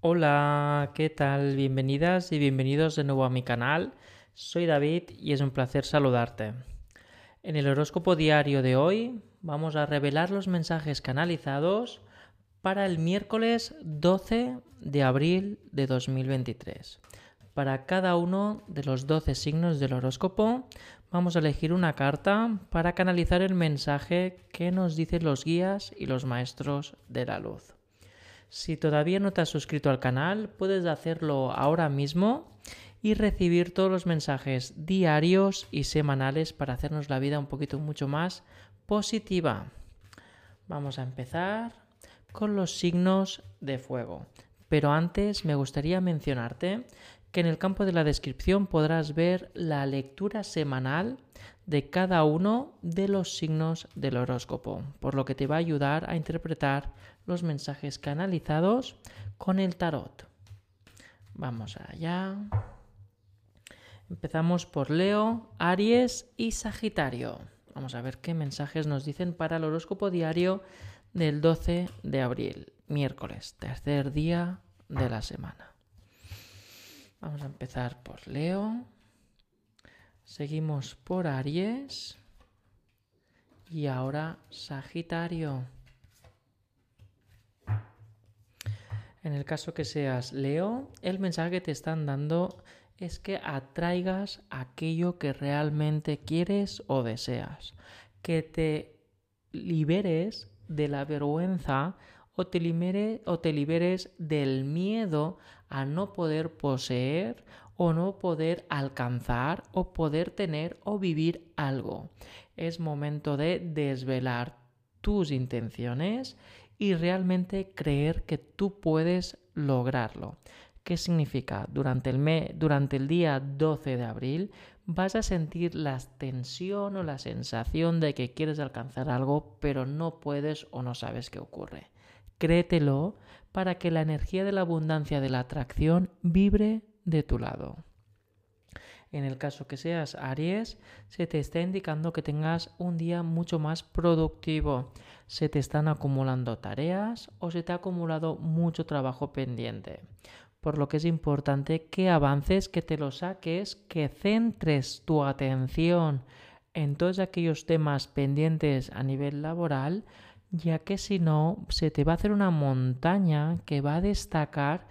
Hola, ¿qué tal? Bienvenidas y bienvenidos de nuevo a mi canal. Soy David y es un placer saludarte. En el horóscopo diario de hoy vamos a revelar los mensajes canalizados para el miércoles 12 de abril de 2023. Para cada uno de los 12 signos del horóscopo vamos a elegir una carta para canalizar el mensaje que nos dicen los guías y los maestros de la luz. Si todavía no te has suscrito al canal, puedes hacerlo ahora mismo y recibir todos los mensajes diarios y semanales para hacernos la vida un poquito mucho más positiva. Vamos a empezar con los signos de fuego. Pero antes me gustaría mencionarte que en el campo de la descripción podrás ver la lectura semanal de cada uno de los signos del horóscopo, por lo que te va a ayudar a interpretar los mensajes canalizados con el tarot. Vamos allá. Empezamos por Leo, Aries y Sagitario. Vamos a ver qué mensajes nos dicen para el horóscopo diario del 12 de abril, miércoles, tercer día de la semana. Vamos a empezar por Leo. Seguimos por Aries. Y ahora Sagitario. En el caso que seas Leo, el mensaje que te están dando es que atraigas aquello que realmente quieres o deseas. Que te liberes de la vergüenza o te, o te liberes del miedo a no poder poseer o no poder alcanzar o poder tener o vivir algo. Es momento de desvelar tus intenciones y realmente creer que tú puedes lograrlo. ¿Qué significa? Durante el, día 12 de abril vas a sentir la tensión o la sensación de que quieres alcanzar algo, pero no puedes o no sabes qué ocurre. Créetelo para que la energía de la abundancia de la atracción vibre de tu lado. En el caso que seas Aries, se te está indicando que tengas un día mucho más productivo. Se te están acumulando tareas o se te ha acumulado mucho trabajo pendiente. Por lo que es importante que avances, que te lo saques, que centres tu atención en todos aquellos temas pendientes a nivel laboral ya que si no se te va a hacer una montaña que va a destacar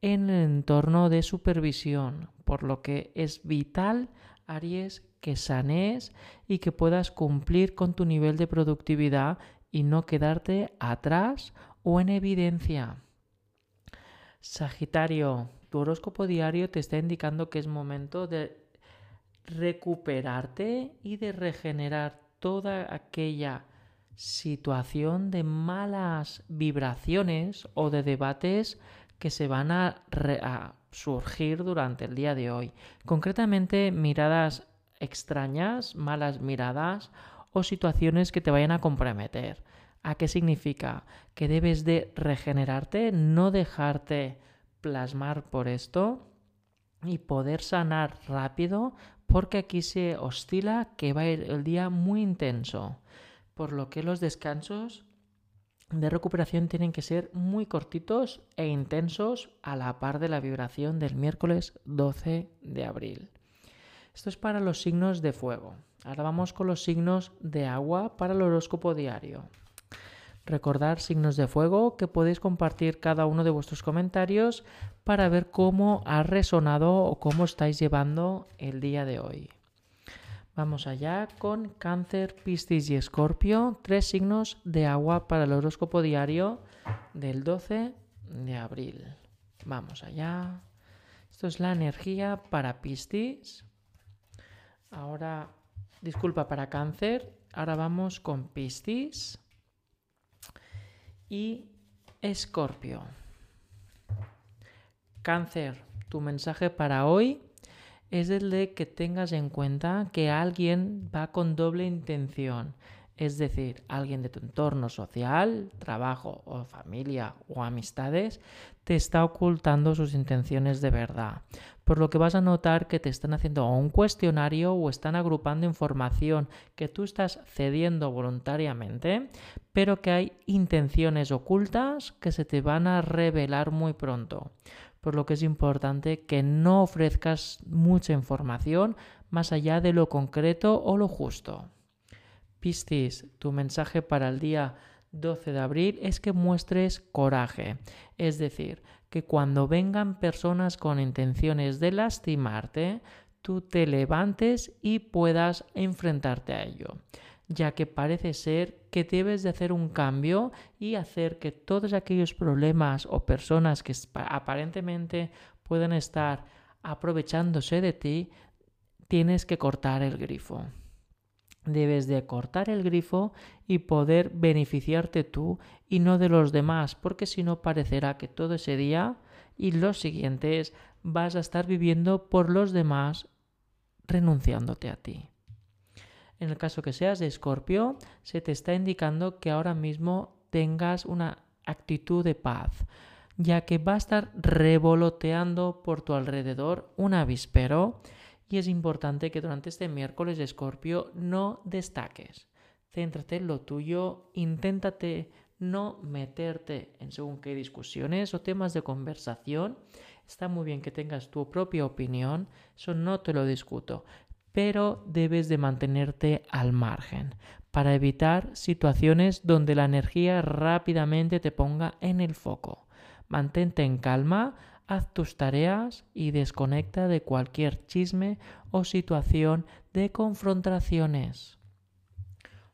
en el entorno de supervisión, por lo que es vital, Aries, que sanees y que puedas cumplir con tu nivel de productividad y no quedarte atrás o en evidencia. Sagitario, tu horóscopo diario te está indicando que es momento de recuperarte y de regenerar toda aquella situación de malas vibraciones o de debates que se van a, surgir durante el día de hoy. Concretamente, miradas extrañas, malas miradas o situaciones que te vayan a comprometer. ¿A qué significa? Que debes de regenerarte, no dejarte plasmar por esto y poder sanar rápido porque aquí se oscila que va a ir el día muy intenso por lo que los descansos de recuperación tienen que ser muy cortitos e intensos a la par de la vibración del miércoles 12 de abril. Esto es para los signos de fuego. Ahora vamos con los signos de agua para el horóscopo diario. Recordar signos de fuego que podéis compartir cada uno de vuestros comentarios para ver cómo ha resonado o cómo estáis llevando el día de hoy. Vamos allá con Cáncer, Piscis y Escorpio, tres signos de agua para el horóscopo diario del 12 de abril. Vamos allá. Esto es la energía para Piscis. Ahora, disculpa, para Cáncer. Ahora vamos con Piscis y Escorpio. Cáncer, tu mensaje para hoy es el de que tengas en cuenta que alguien va con doble intención. es decir, alguien de tu entorno social, trabajo o familia o amistades, te está ocultando sus intenciones de verdad. Por lo que vas a notar que te están haciendo un cuestionario o están agrupando información que tú estás cediendo voluntariamente, pero que hay intenciones ocultas que se te van a revelar muy pronto. Por lo que es importante que no ofrezcas mucha información más allá de lo concreto o lo justo. Piscis, tu mensaje para el día 12 de abril es que muestres coraje, es decir, que cuando vengan personas con intenciones de lastimarte, tú te levantes y puedas enfrentarte a ello, ya que parece ser que debes de hacer un cambio y hacer que todos aquellos problemas o personas que aparentemente pueden estar aprovechándose de ti, tienes que cortar el grifo debes de cortar el grifo y poder beneficiarte tú y no de los demás, porque si no parecerá que todo ese día y los siguientes vas a estar viviendo por los demás renunciándote a ti. En el caso que seas de Escorpio, se te está indicando que ahora mismo tengas una actitud de paz, ya que va a estar revoloteando por tu alrededor un avispero y es importante que durante este miércoles de Escorpio no destaques. Céntrate en lo tuyo, inténtate no meterte en según qué discusiones o temas de conversación. Está muy bien que tengas tu propia opinión, eso no te lo discuto, pero debes de mantenerte al margen para evitar situaciones donde la energía rápidamente te ponga en el foco. Mantente en calma, haz tus tareas y desconecta de cualquier chisme o situación de confrontaciones.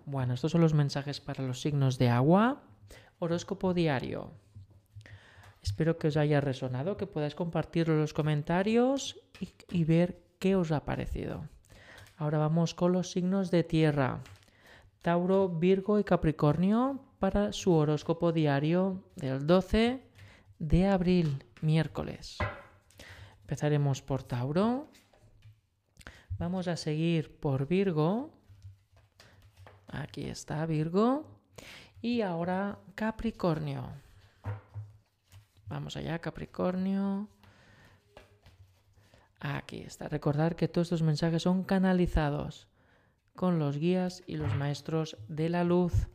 Bueno, estos son los mensajes para los signos de agua. Horóscopo diario. Espero que os haya resonado, que podáis compartirlo en los comentarios y, y ver qué os ha parecido. Ahora vamos con los signos de tierra. Tauro, Virgo y Capricornio para su horóscopo diario del 12 de abril miércoles. Empezaremos por Tauro. Vamos a seguir por Virgo. Aquí está Virgo. Y ahora Capricornio. Vamos allá, Capricornio. Aquí está. Recordar que todos estos mensajes son canalizados con los guías y los maestros de la luz.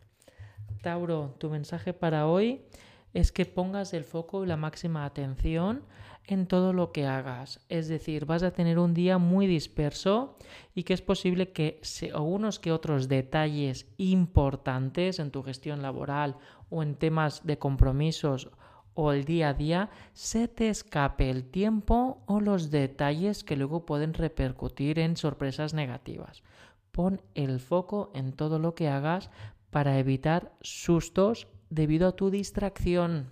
Tauro, tu mensaje para hoy es que pongas el foco y la máxima atención en todo lo que hagas. Es decir, vas a tener un día muy disperso y que es posible que unos que otros detalles importantes en tu gestión laboral o en temas de compromisos o el día a día se te escape el tiempo o los detalles que luego pueden repercutir en sorpresas negativas. Pon el foco en todo lo que hagas para evitar sustos debido a tu distracción.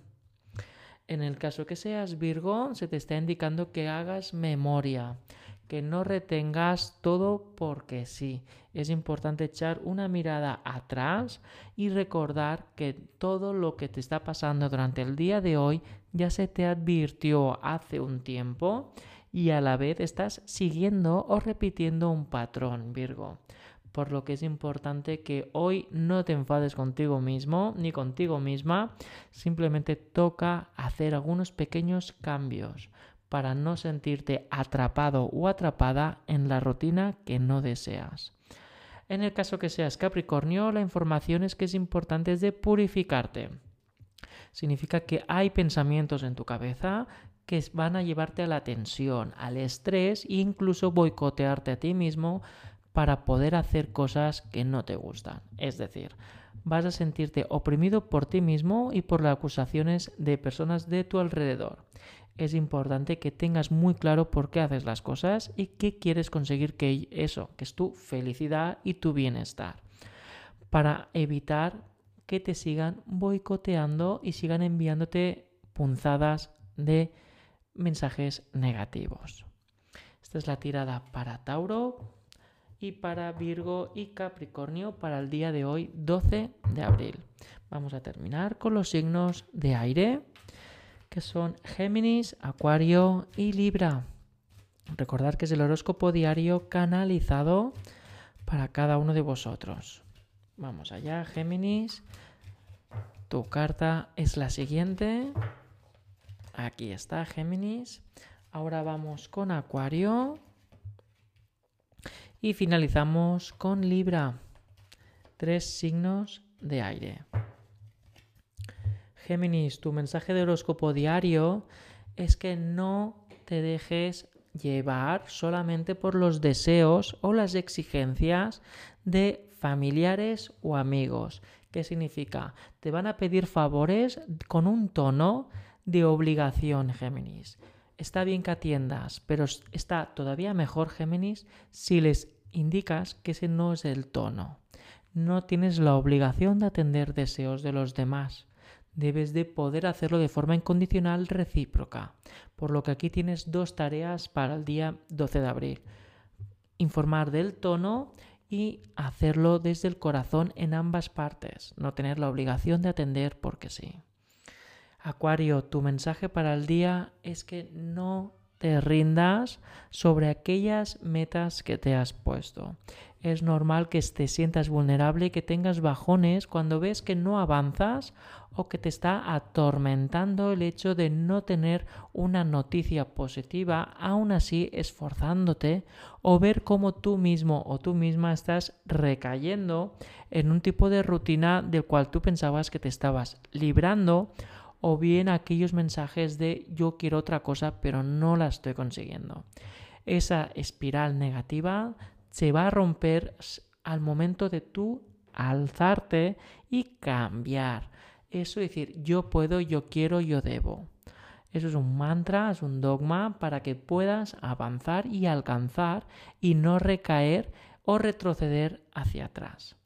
En el caso que seas Virgo, se te está indicando que hagas memoria, que no retengas todo porque sí. Es importante echar una mirada atrás y recordar que todo lo que te está pasando durante el día de hoy ya se te advirtió hace un tiempo y a la vez estás siguiendo o repitiendo un patrón, Virgo. Por lo que es importante que hoy no te enfades contigo mismo ni contigo misma, simplemente toca hacer algunos pequeños cambios para no sentirte atrapado o atrapada en la rutina que no deseas. En el caso que seas Capricornio, la información es que es importante de purificarte. Significa que hay pensamientos en tu cabeza que van a llevarte a la tensión, al estrés e incluso boicotearte a ti mismo para poder hacer cosas que no te gustan. Es decir, vas a sentirte oprimido por ti mismo y por las acusaciones de personas de tu alrededor. Es importante que tengas muy claro por qué haces las cosas y qué quieres conseguir que eso, que es tu felicidad y tu bienestar, para evitar que te sigan boicoteando y sigan enviándote punzadas de mensajes negativos. Esta es la tirada para Tauro y para Virgo y Capricornio para el día de hoy 12 de abril. Vamos a terminar con los signos de aire que son Géminis, Acuario y Libra. Recordad que es el horóscopo diario canalizado para cada uno de vosotros. Vamos allá, Géminis. Tu carta es la siguiente. Aquí está, Géminis. Ahora vamos con Acuario. Y finalizamos con Libra. Tres signos de aire. Géminis, tu mensaje de horóscopo diario es que no te dejes llevar solamente por los deseos o las exigencias de familiares o amigos. ¿Qué significa? Te van a pedir favores con un tono de obligación, Géminis. Está bien que atiendas, pero está todavía mejor, Géminis, si les indicas que ese no es el tono. No tienes la obligación de atender deseos de los demás. Debes de poder hacerlo de forma incondicional recíproca. Por lo que aquí tienes dos tareas para el día 12 de abril. Informar del tono y hacerlo desde el corazón en ambas partes. No tener la obligación de atender porque sí. Acuario, tu mensaje para el día es que no te rindas sobre aquellas metas que te has puesto. Es normal que te sientas vulnerable que tengas bajones cuando ves que no avanzas o que te está atormentando el hecho de no tener una noticia positiva, aún así esforzándote o ver cómo tú mismo o tú misma estás recayendo en un tipo de rutina del cual tú pensabas que te estabas librando o bien aquellos mensajes de yo quiero otra cosa pero no la estoy consiguiendo. Esa espiral negativa se va a romper al momento de tú alzarte y cambiar. Eso es decir, yo puedo, yo quiero, yo debo. Eso es un mantra, es un dogma para que puedas avanzar y alcanzar y no recaer o retroceder hacia atrás.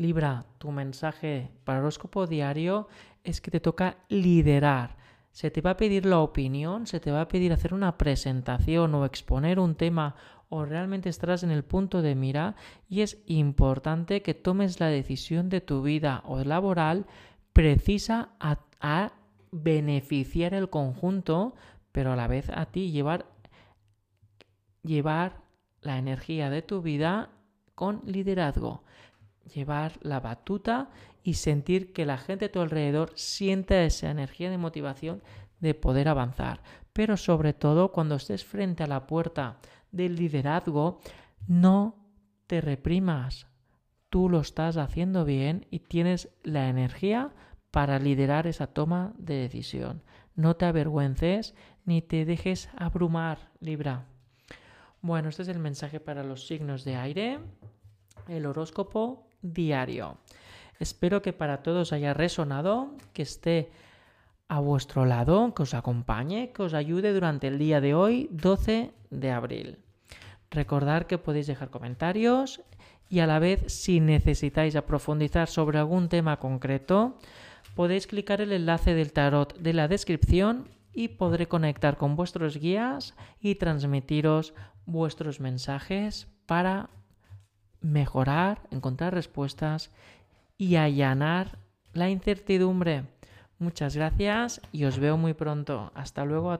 Libra, tu mensaje para horóscopo diario es que te toca liderar. Se te va a pedir la opinión, se te va a pedir hacer una presentación o exponer un tema o realmente estarás en el punto de mira y es importante que tomes la decisión de tu vida o laboral precisa a, a beneficiar el conjunto, pero a la vez a ti llevar, llevar la energía de tu vida con liderazgo llevar la batuta y sentir que la gente a tu alrededor siente esa energía de motivación de poder avanzar. Pero sobre todo cuando estés frente a la puerta del liderazgo, no te reprimas. Tú lo estás haciendo bien y tienes la energía para liderar esa toma de decisión. No te avergüences ni te dejes abrumar, Libra. Bueno, este es el mensaje para los signos de aire, el horóscopo diario. Espero que para todos haya resonado, que esté a vuestro lado, que os acompañe, que os ayude durante el día de hoy, 12 de abril. Recordad que podéis dejar comentarios y a la vez si necesitáis profundizar sobre algún tema concreto, podéis clicar el enlace del tarot de la descripción y podré conectar con vuestros guías y transmitiros vuestros mensajes para mejorar, encontrar respuestas y allanar la incertidumbre. Muchas gracias y os veo muy pronto. Hasta luego